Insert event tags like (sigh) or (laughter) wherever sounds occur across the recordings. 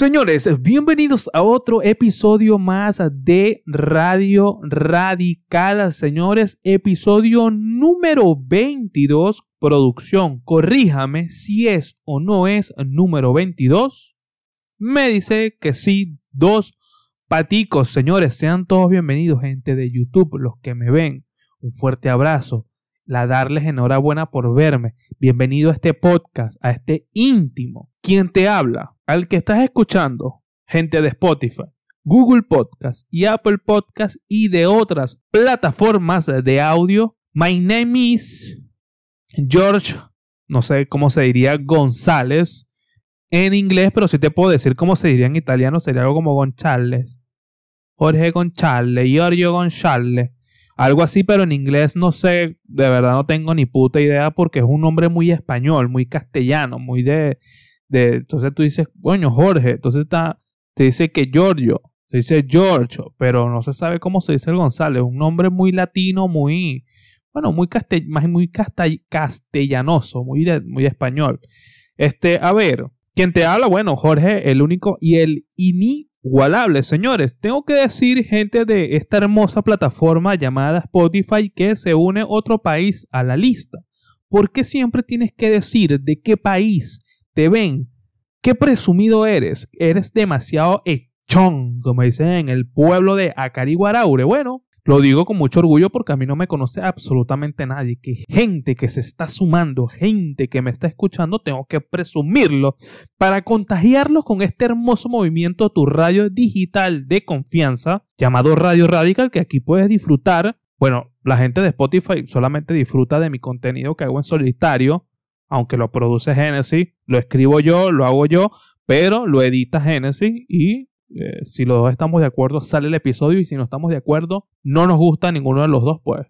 Señores, bienvenidos a otro episodio más de Radio Radical. Señores, episodio número 22, producción. Corríjame si es o no es número 22. Me dice que sí, dos paticos. Señores, sean todos bienvenidos, gente de YouTube, los que me ven. Un fuerte abrazo. La darles enhorabuena por verme. Bienvenido a este podcast, a este íntimo. ¿Quién te habla? Al que estás escuchando, gente de Spotify, Google Podcast y Apple Podcast y de otras plataformas de audio. My name is George, no sé cómo se diría González en inglés, pero si te puedo decir cómo se diría en italiano, sería algo como González. Jorge González, Giorgio González. Algo así, pero en inglés no sé, de verdad no tengo ni puta idea porque es un nombre muy español, muy castellano, muy de, entonces tú dices, bueno, Jorge, entonces está, te dice que Giorgio, te dice Giorgio, pero no se sabe cómo se dice el González, un nombre muy latino, muy, bueno, muy, más muy muy de, muy español. Este, a ver, ¿quién te habla? Bueno, Jorge, el único y el inigualable, señores. Tengo que decir, gente de esta hermosa plataforma llamada Spotify, que se une otro país a la lista. ¿Por qué siempre tienes que decir de qué país te ven, qué presumido eres, eres demasiado echón, como dicen en el pueblo de Acariguaraure. Bueno, lo digo con mucho orgullo porque a mí no me conoce absolutamente nadie. Que gente que se está sumando, gente que me está escuchando, tengo que presumirlo para contagiarlos con este hermoso movimiento tu radio digital de confianza llamado Radio Radical que aquí puedes disfrutar. Bueno, la gente de Spotify solamente disfruta de mi contenido que hago en solitario aunque lo produce Genesis, lo escribo yo, lo hago yo, pero lo edita Genesis y eh, si los dos estamos de acuerdo sale el episodio y si no estamos de acuerdo no nos gusta ninguno de los dos, pues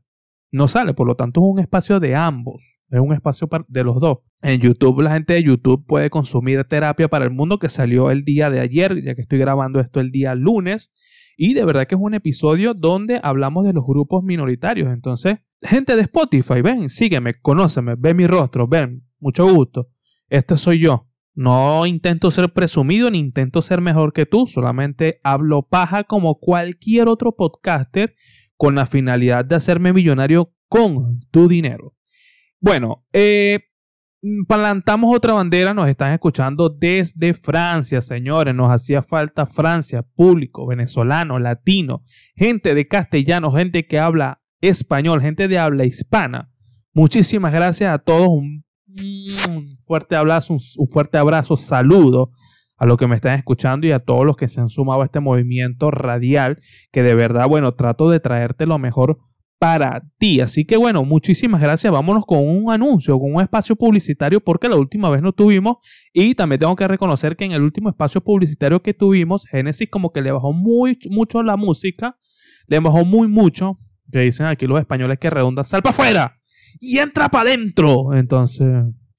no sale. Por lo tanto es un espacio de ambos, es un espacio de los dos. En YouTube la gente de YouTube puede consumir terapia para el mundo que salió el día de ayer, ya que estoy grabando esto el día lunes. Y de verdad que es un episodio donde hablamos de los grupos minoritarios. Entonces, gente de Spotify, ven, sígueme, conóceme, ve mi rostro, ven, mucho gusto. Este soy yo. No intento ser presumido ni intento ser mejor que tú, solamente hablo paja como cualquier otro podcaster con la finalidad de hacerme millonario con tu dinero. Bueno, eh, plantamos otra bandera, nos están escuchando desde Francia, señores, nos hacía falta Francia, público, venezolano, latino, gente de castellano, gente que habla español, gente de habla hispana. Muchísimas gracias a todos, un un fuerte abrazo, un, fuerte abrazo, saludo a los que me están escuchando y a todos los que se han sumado a este movimiento radial, que de verdad, bueno, trato de traerte lo mejor para ti. Así que bueno, muchísimas gracias. Vámonos con un anuncio, con un espacio publicitario, porque la última vez no tuvimos. Y también tengo que reconocer que en el último espacio publicitario que tuvimos, Genesis como que le bajó muy mucho la música, le bajó muy mucho, que dicen aquí los españoles que redonda, sal para afuera y entra para adentro. Entonces,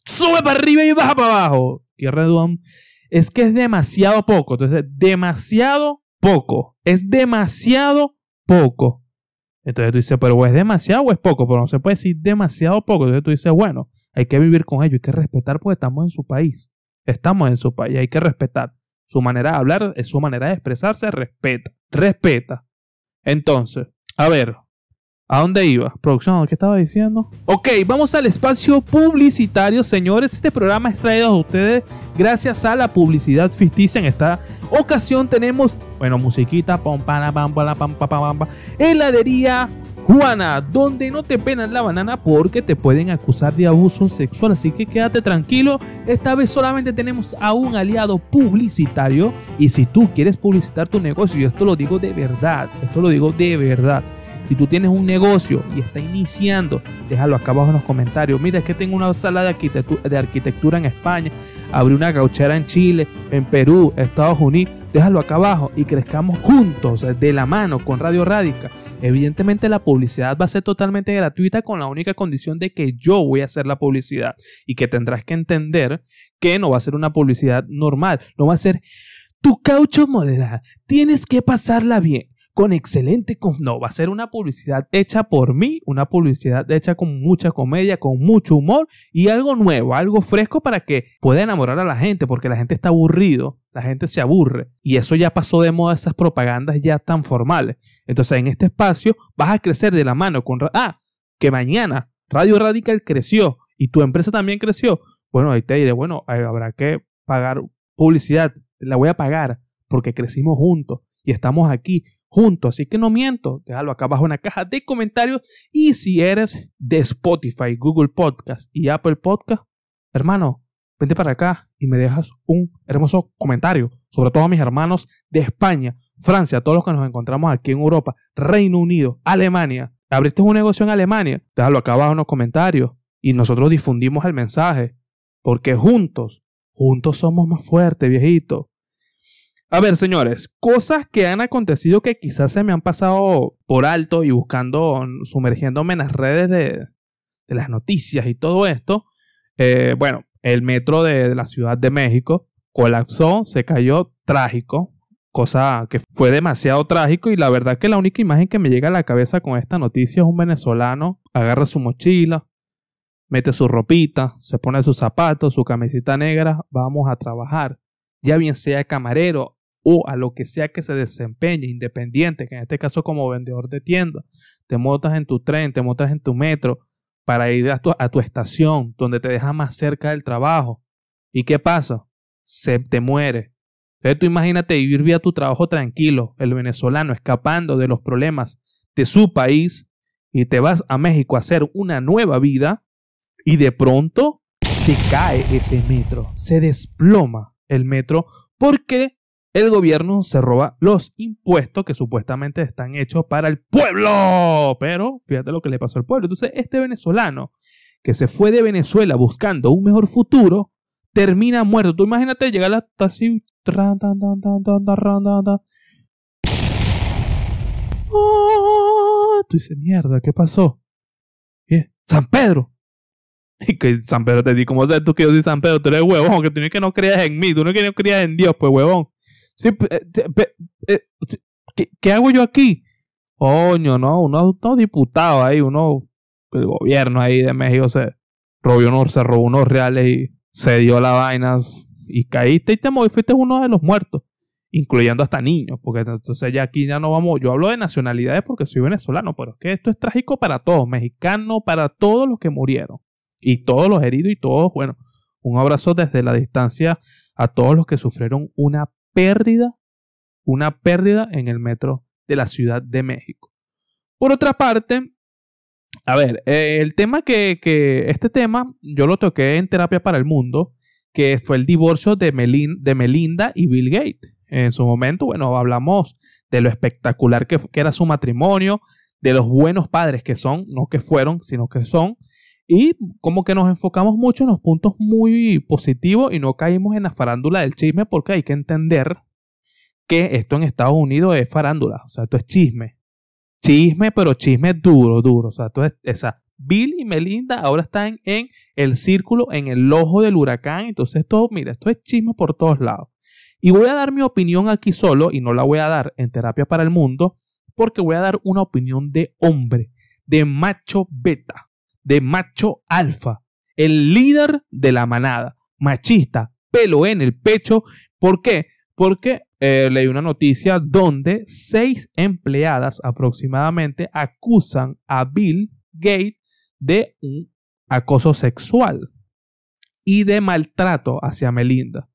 sube para arriba y baja para abajo. Y Redwan es que es demasiado poco. Entonces, demasiado poco. Es demasiado poco. Entonces tú dices, pero es demasiado o es poco, pero no se puede decir demasiado poco. Entonces tú dices, bueno, hay que vivir con ellos, hay que respetar porque estamos en su país. Estamos en su país, hay que respetar. Su manera de hablar, su manera de expresarse, respeta. Respeta. Entonces, a ver, ¿A dónde iba? Producción, ¿qué estaba diciendo? Ok, vamos al espacio publicitario, señores. Este programa es traído a ustedes gracias a la publicidad ficticia. En esta ocasión tenemos, bueno, musiquita, pam, pam, pam, pam, pam, heladería Juana, donde no te penan la banana porque te pueden acusar de abuso sexual. Así que quédate tranquilo. Esta vez solamente tenemos a un aliado publicitario. Y si tú quieres publicitar tu negocio, y esto lo digo de verdad, esto lo digo de verdad si tú tienes un negocio y está iniciando, déjalo acá abajo en los comentarios. Mira, es que tengo una sala de arquitectura, en España, abrí una gauchera en Chile, en Perú, Estados Unidos. Déjalo acá abajo y crezcamos juntos, de la mano, con Radio Radica. Evidentemente la publicidad va a ser totalmente gratuita con la única condición de que yo voy a hacer la publicidad y que tendrás que entender que no va a ser una publicidad normal, no va a ser tu caucho moderada, tienes que pasarla bien con excelente... No, va a ser una publicidad hecha por mí, una publicidad hecha con mucha comedia, con mucho humor y algo nuevo, algo fresco para que pueda enamorar a la gente, porque la gente está aburrido, la gente se aburre y eso ya pasó de moda, esas propagandas ya tan formales. Entonces en este espacio vas a crecer de la mano con... Ah, que mañana Radio Radical creció y tu empresa también creció. Bueno, ahí te diré, bueno, habrá que pagar publicidad, la voy a pagar porque crecimos juntos y estamos aquí juntos. Así que no miento, déjalo acá abajo en la caja de comentarios. Y si eres de Spotify, Google Podcast y Apple Podcast, hermano, vente para acá y me dejas un hermoso comentario. Sobre todo a mis hermanos de España, Francia, todos los que nos encontramos aquí en Europa, Reino Unido, Alemania. Abriste un negocio en Alemania, déjalo acá abajo en los comentarios. Y nosotros difundimos el mensaje. Porque juntos, juntos somos más fuertes, viejito. A ver, señores, cosas que han acontecido que quizás se me han pasado por alto y buscando, sumergiéndome en las redes de, las noticias y todo esto. Eh, bueno, el metro de, la Ciudad de México colapsó, se cayó trágico, cosa que fue demasiado trágico y la verdad que la única imagen que me llega a la cabeza con esta noticia es un venezolano, agarra su mochila, mete su ropita, se pone sus zapatos, su camiseta negra, vamos a trabajar. Ya bien sea camarero, o a lo que sea que se desempeñe, independiente, que en este caso como vendedor de tienda, te montas en tu tren, te montas en tu metro para ir a tu, a tu estación, donde te deja más cerca del trabajo. ¿Y qué pasa? Se te muere. Entonces tú imagínate vivir vía tu trabajo tranquilo, el venezolano escapando de los problemas de su país y te vas a México a hacer una nueva vida y de pronto se cae ese metro, se desploma el metro porque el gobierno se roba los impuestos que supuestamente están hechos para el pueblo. Pero fíjate lo que le pasó al pueblo. Entonces, este venezolano que se fue de Venezuela buscando un mejor futuro, termina muerto. Tú imagínate llegar hasta así. tú dices, mierda, ¿qué pasó? San Pedro. (laughs) Y que San Pedro te dice, ¿cómo sabes tú que yo soy San Pedro? Tú eres huevón, que tú no que no creas en mí, tú no que no creas en Dios, pues huevón. Sí, eh, eh, ¿qué, hago yo aquí? Coño, no, uno, diputado ahí, uno, el gobierno ahí de México se robó unos, se robó unos reales y se dio la vaina y caíste y te moviste, fuiste uno de los muertos, incluyendo hasta niños, porque entonces ya aquí ya no vamos, yo hablo de nacionalidades porque soy venezolano, pero es que esto es trágico para todos, mexicano, para todos los que murieron y todos los heridos y todos, bueno, un abrazo desde la distancia a todos los que sufrieron una pérdida, una pérdida en el metro de la Ciudad de México. Por otra parte, a ver, eh, el tema que, que, este tema yo lo toqué en Terapia para el Mundo, que fue el divorcio de, de Melinda y Bill Gates. En su momento, bueno, hablamos de lo espectacular que, que era su matrimonio, de los buenos padres que son, no que fueron, sino que son, y como que nos enfocamos mucho en los puntos muy positivos y no caímos en la farándula del chisme porque hay que entender que esto en Estados Unidos es farándula, o sea, esto es chisme. Chisme, pero chisme duro, duro. O sea, esto es, esa. Bill y Melinda ahora están en el círculo, en el ojo del huracán. Entonces, esto, mira, esto es chisme por todos lados. Y voy a dar mi opinión aquí solo, y no la voy a dar en Terapia para el Mundo, porque voy a dar una opinión de hombre, de macho beta de macho alfa, el líder de la manada, machista, pelo en el pecho. ¿Por qué? Porque eh, leí una noticia donde seis empleadas aproximadamente acusan a Bill Gates de un acoso sexual y de maltrato hacia Melinda.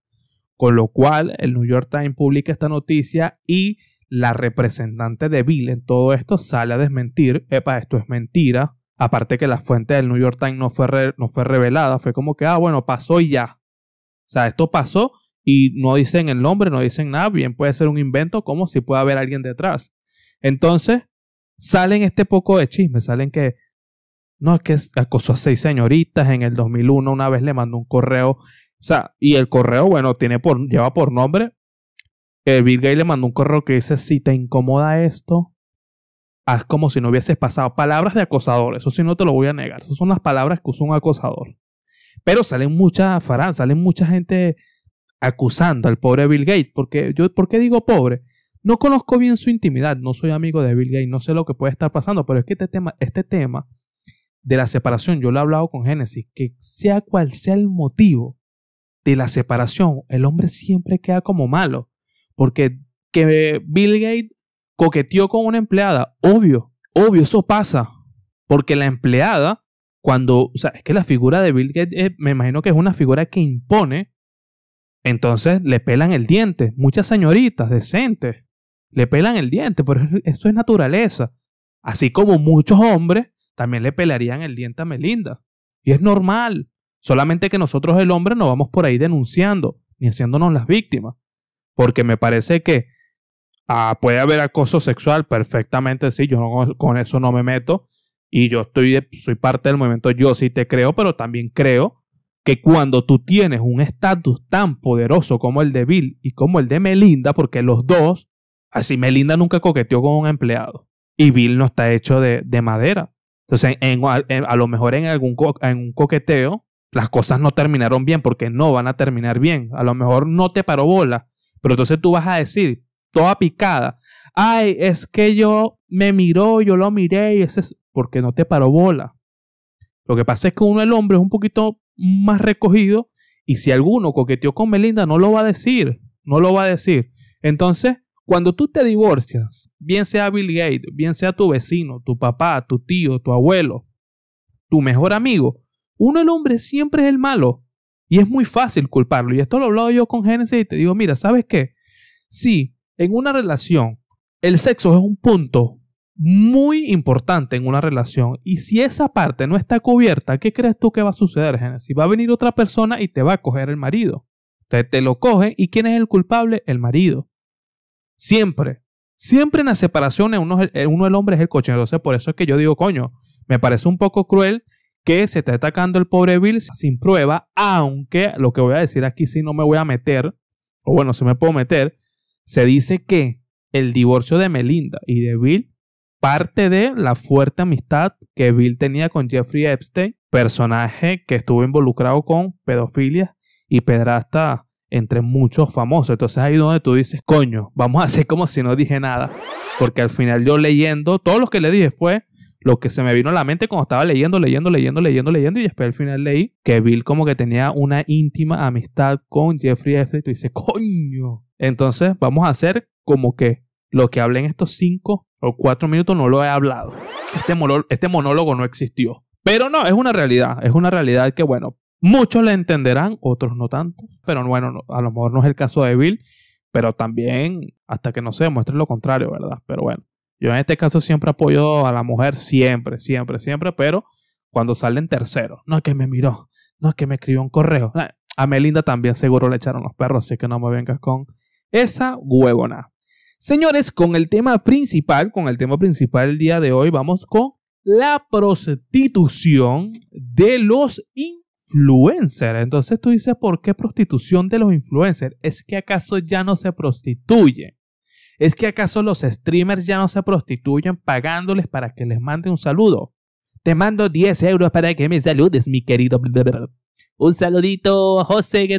Con lo cual, el New York Times publica esta noticia y la representante de Bill en todo esto sale a desmentir, epa, esto es mentira, Aparte que la fuente del New York Times no fue, no fue revelada, fue como que, ah, bueno, pasó y ya. O sea, esto pasó y no dicen el nombre, no dicen nada, bien puede ser un invento, como si puede haber alguien detrás. Entonces, salen este poco de chisme, salen que, no, es que acosó a seis señoritas en el 2001, una vez le mandó un correo, o sea, y el correo, bueno, tiene por, lleva por nombre, el Bill Gates le mandó un correo que dice, si te incomoda esto, haz como si no hubieses pasado. Palabras de acosador, eso sí no te lo voy a negar. Esas son las palabras que usa un acosador. Pero salen mucha salen mucha gente acusando al pobre Bill Gates. Porque yo, ¿Por qué digo pobre? No conozco bien su intimidad, no soy amigo de Bill Gates, no sé lo que puede estar pasando, pero es que este tema, este tema de la separación, yo lo he hablado con Génesis, que sea cual sea el motivo de la separación, el hombre siempre queda como malo. Porque que Bill Gates coqueteó con una empleada, obvio, obvio, eso pasa. Porque la empleada, cuando, o sea, es que la figura de Bill Gates, me imagino que es una figura que impone, entonces le pelan el diente. Muchas señoritas decentes le pelan el diente, pero eso es naturaleza. Así como muchos hombres también le pelarían el diente a Melinda. Y es normal. Solamente que nosotros el hombre no vamos por ahí denunciando ni haciéndonos las víctimas. Porque me parece que ah, puede haber acoso sexual perfectamente, sí, yo con eso no me meto. Y yo estoy, soy parte del movimiento, yo sí te creo, pero también creo que cuando tú tienes un estatus tan poderoso como el de Bill y como el de Melinda, porque los dos, así Melinda nunca coqueteó con un empleado y Bill no está hecho de, madera. Entonces, a lo mejor en algún en un coqueteo, las cosas no terminaron bien porque no van a terminar bien. A lo mejor no te paró bola, pero entonces tú vas a decir, toda picada, ay, es que yo me miró, yo lo miré y ese es porque no te paró bola. Lo que pasa es que uno, el hombre, es un poquito más recogido y si alguno coqueteó con Melinda, no lo va a decir, no lo va a decir. Entonces, cuando tú te divorcias, bien sea Bill Gates, bien sea tu vecino, tu papá, tu tío, tu abuelo, tu mejor amigo, uno el hombre siempre es el malo. Y es muy fácil culparlo. Y esto lo he hablado yo con Génesis y te digo, mira, ¿sabes qué? Si en una relación el sexo es un punto muy importante en una relación y si esa parte no está cubierta, ¿qué crees tú que va a suceder, Génesis? Va a venir otra persona y te va a coger el marido. Te, te lo coge y ¿quién es el culpable? El marido. Siempre. Siempre en las separaciones uno, uno el hombre es el coche. Entonces por eso es que yo digo, coño, me parece un poco cruel que se está atacando el pobre Bill sin prueba, aunque lo que voy a decir aquí sí no me voy a meter, o bueno, se me puedo meter, se dice que el divorcio de Melinda y de Bill parte de la fuerte amistad que Bill tenía con Jeffrey Epstein, personaje que estuvo involucrado con pedofilia y pedrasta entre muchos famosos. Entonces ahí donde tú dices, coño, vamos a hacer como si no dije nada. Porque al final yo leyendo, todo lo que le dije fue, lo que se me vino a la mente cuando estaba leyendo, leyendo, leyendo, leyendo, leyendo, y después al final leí que Bill como que tenía una íntima amistad con Jeffrey Epstein. Y tú dices, coño. Entonces vamos a hacer como que lo que hablé en estos cinco o cuatro minutos no lo he hablado. Este, este monólogo no existió. Pero no, es una realidad. Es una realidad que, bueno, muchos le entenderán, otros no tanto. Pero bueno, a lo mejor no es el caso de Bill. Pero también hasta que no se demuestre lo contrario, ¿verdad? Pero bueno. Yo en este caso siempre apoyo a la mujer, siempre, siempre, siempre, pero cuando salen terceros, no es que me miró, no es que me escribió un correo. A Melinda también seguro le echaron los perros, así que no me vengas con esa huevona. Señores, con el tema principal, con el tema principal del día de hoy, vamos con la prostitución de los influencers. Entonces tú dices, ¿por qué prostitución de los influencers? ¿Es que acaso ya no se prostituye? ¿Es que acaso los streamers ya no se prostituyen pagándoles para que les mande un saludo? Te mando 10 euros para que me saludes, mi querido. Un saludito, José, que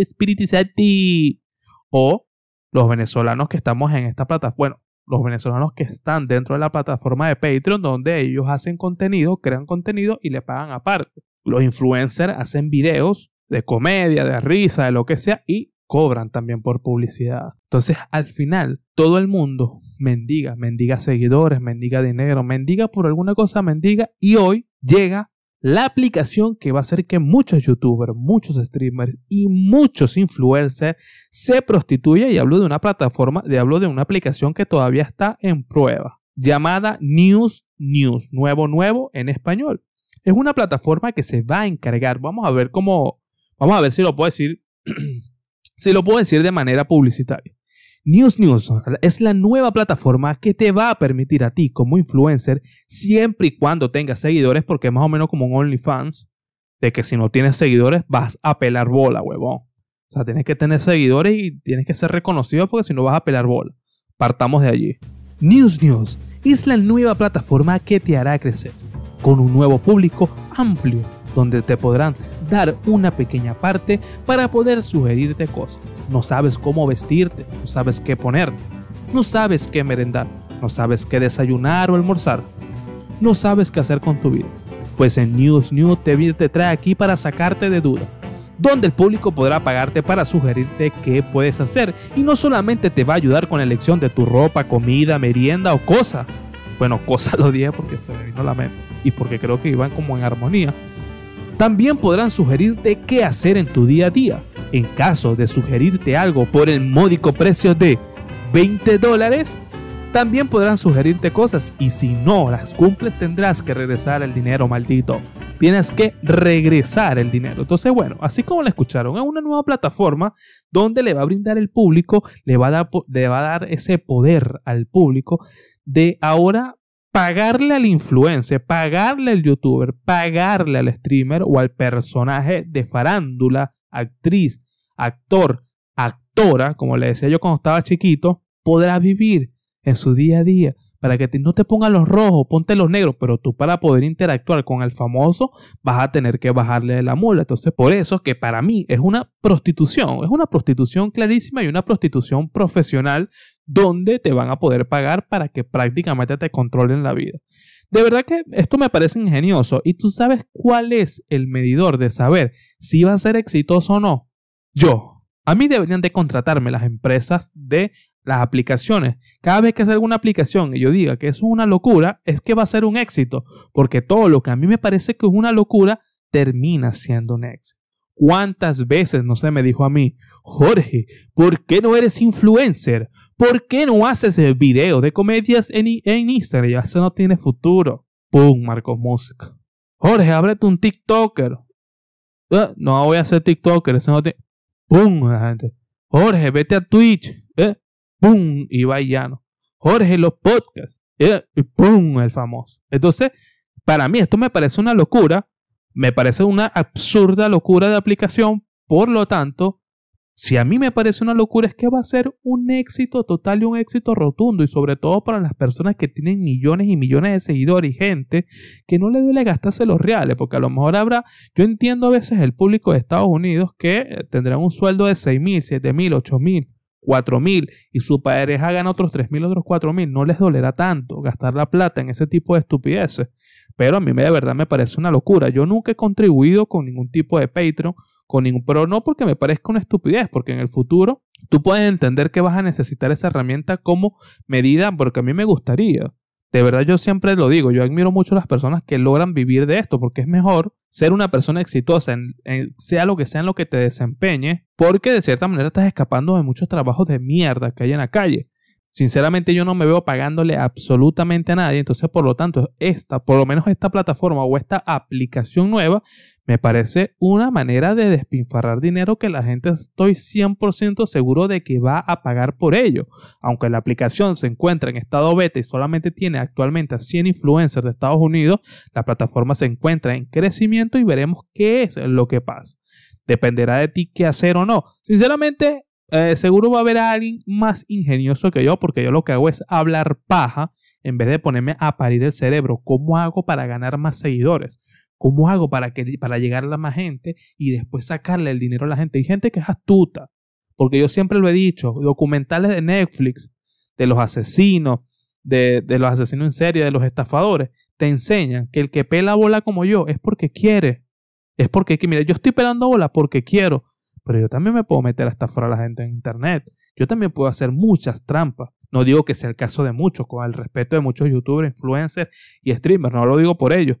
Espíritu ti. O los venezolanos que estamos en esta plataforma. Bueno, los venezolanos que están dentro de la plataforma de Patreon, donde ellos hacen contenido, crean contenido y le pagan aparte. Los influencers hacen videos de comedia, de risa, de lo que sea, y cobran también por publicidad. Entonces, al final, todo el mundo mendiga, mendiga seguidores, mendiga dinero, mendiga por alguna cosa, mendiga, y hoy llega la aplicación que va a hacer que muchos youtubers, muchos streamers y muchos influencers se prostituyan y hablo de una plataforma, de hablo de una aplicación que todavía está en prueba, llamada News News, nuevo nuevo en español. Es una plataforma que se va a encargar, vamos a ver cómo, vamos a ver si lo puedo decir (clears throat) Si lo puedo decir de manera publicitaria. News News es la nueva plataforma que te va a permitir a ti como influencer, siempre y cuando tengas seguidores, porque es más o menos como un OnlyFans, de que si no tienes seguidores vas a pelar bola, huevón. O sea, tienes que tener seguidores y tienes que ser reconocido porque si no vas a pelar bola. Partamos de allí. News News es la nueva plataforma que te hará crecer, con un nuevo público amplio donde te podrán dar una pequeña parte para poder sugerirte cosas. No sabes cómo vestirte, no sabes qué poner, no sabes qué merendar, no sabes qué desayunar o almorzar, no sabes qué hacer con tu vida. Pues en News News te, te trae aquí para sacarte de duda donde el público podrá pagarte para sugerirte qué puedes hacer y no solamente te va a ayudar con la elección de tu ropa, comida, merienda o cosa. Bueno, (laughs) cosa lo dije porque se me vino la mente y porque creo que iban como en armonía. También podrán sugerirte qué hacer en tu día a día. En caso de sugerirte algo por el módico precio de 20 dólares, también podrán sugerirte cosas y si no las cumples tendrás que regresar el dinero maldito. Tienes que regresar el dinero. Entonces, bueno, así como lo escucharon, es una nueva plataforma donde le va a brindar el público, le va a dar ese poder al público de ahora pagarle al influencer, pagarle al youtuber, pagarle al streamer o al personaje de farándula, actriz, actor, actora, como le decía yo cuando estaba chiquito, podrá vivir en su día a día para que no te pongan los rojos, ponte los negros, pero tú para poder interactuar con el famoso vas a tener que bajarle la mula. Entonces, por eso que para mí es una prostitución, es una prostitución clarísima y una prostitución profesional donde te van a poder pagar para que prácticamente te controlen la vida. De verdad que esto me parece ingenioso y tú sabes cuál es el medidor de saber si va a ser exitoso o no. Yo. A mí deberían de contratarme las empresas de las aplicaciones. Cada vez que hace alguna aplicación y yo diga que eso es una locura, es que va a ser un éxito, porque todo lo que a mí me parece que es una locura termina siendo un éxito. ¿Cuántas veces no se me dijo a mí, Jorge, ¿por qué no eres influencer? ¿Por qué no haces videos de comedias en, en Instagram? Ya eso no tiene futuro. ¡Pum! Marcos Música. Jorge, ábrete un TikToker. Ah, no voy a ser TikToker, eso no tiene. ¡Pum! Gente. Jorge, vete a Twitch. ¿Eh? ¡Pum! Va llano. Jorge, los podcasts, y ¡pum! El famoso. Entonces, para mí esto me parece una locura, me parece una absurda locura de aplicación, por lo tanto, si a mí me parece una locura es que va a ser un éxito total y un éxito rotundo y sobre todo para las personas que tienen millones y millones de seguidores y gente que no le duele gastarse los reales, porque a lo mejor habrá, yo entiendo a veces el público de Estados Unidos que tendrán un sueldo de 6 mil, 7 mil, 8 mil, cuatro mil y su pareja gana otros tres mil, otros cuatro mil, no les dolerá tanto gastar la plata en ese tipo de estupideces. Pero a mí de verdad me parece una locura. Yo nunca he contribuido con ningún tipo de Patreon, con ningún, pero no porque me parezca una estupidez, porque en el futuro tú puedes entender que vas a necesitar esa herramienta como medida, porque a mí me gustaría. De verdad yo siempre lo digo, yo admiro mucho a las personas que logran vivir de esto, porque es mejor ser una persona exitosa, en, sea lo que sea en lo que te desempeñe, porque de cierta manera estás escapando de muchos trabajos de mierda que hay en la calle. Sinceramente yo no me veo pagándole absolutamente a nadie, entonces por lo tanto esta, por lo menos esta plataforma o esta aplicación nueva, me parece una manera de despinfarrar dinero que la gente estoy 100% seguro de que va a pagar por ello. Aunque la aplicación se encuentra en estado beta y solamente tiene actualmente a 100 influencers de Estados Unidos, la plataforma se encuentra en crecimiento y veremos qué es lo que pasa. Dependerá de ti qué hacer o no. Sinceramente, eh, seguro va a haber alguien más ingenioso que yo, porque yo lo que hago es hablar paja en vez de ponerme a parir el cerebro. ¿Cómo hago para ganar más seguidores? ¿Cómo hago para, que, para llegar a más gente y después sacarle el dinero a la gente? Hay gente que es astuta, porque yo siempre lo he dicho, documentales de Netflix, de los asesinos, de, de los asesinos en serie, de los estafadores, te enseñan que el que pela bola como yo es porque quiere. Es porque, mira, yo estoy pelando bola porque quiero. Pero yo también me puedo meter hasta fuera a la gente en internet. Yo también puedo hacer muchas trampas. No digo que sea el caso de muchos, con el respeto de muchos youtubers, influencers y streamers. No lo digo por ellos.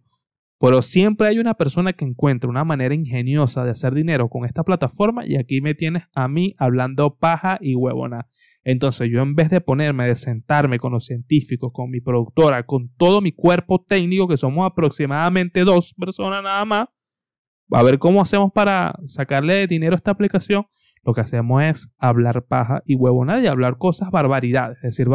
Pero siempre hay una persona que encuentra una manera ingeniosa de hacer dinero con esta plataforma y aquí me tienes a mí hablando paja y huevona. Entonces yo en vez de ponerme, de sentarme con los científicos, con mi productora, con todo mi cuerpo técnico, que somos aproximadamente dos personas nada más, a ver cómo hacemos para sacarle dinero a esta aplicación. Lo que hacemos es hablar paja y huevonada y hablar cosas barbaridades. Es decir,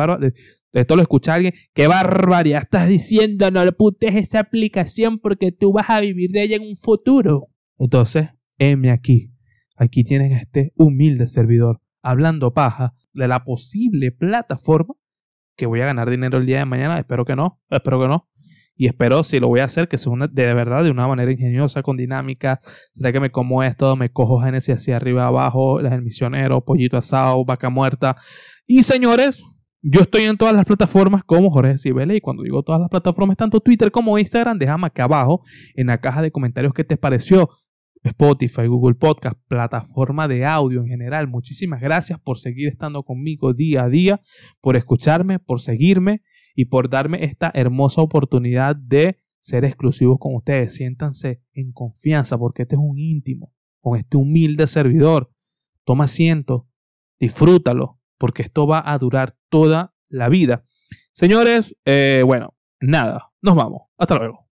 esto lo escucha alguien. ¿Qué barbaridad estás diciendo? No le putes esa aplicación porque tú vas a vivir de ella en un futuro. Entonces, heme aquí. Aquí tienen este humilde servidor hablando paja de la posible plataforma que voy a ganar dinero el día de mañana. Espero que no. Espero que no. Y espero si lo voy a hacer que sea de verdad de una manera ingeniosa, con dinámica. Será que me como esto, me cojo Genesis hacia arriba abajo, el misionero, pollito asado, vaca muerta. Y señores, yo estoy en todas las plataformas como Jorge Cibele y cuando digo todas las plataformas, tanto Twitter como Instagram, déjame acá abajo en la caja de comentarios qué te pareció. Spotify, Google Podcast, plataforma de audio en general. Muchísimas gracias por seguir estando conmigo día a día, por escucharme, por seguirme y por darme esta hermosa oportunidad de ser exclusivos con ustedes. Siéntanse en confianza porque este es un íntimo, con este humilde servidor. Toma asiento, disfrútalo, porque esto va a durar toda la vida. Señores, eh, bueno, nada, nos vamos. Hasta luego.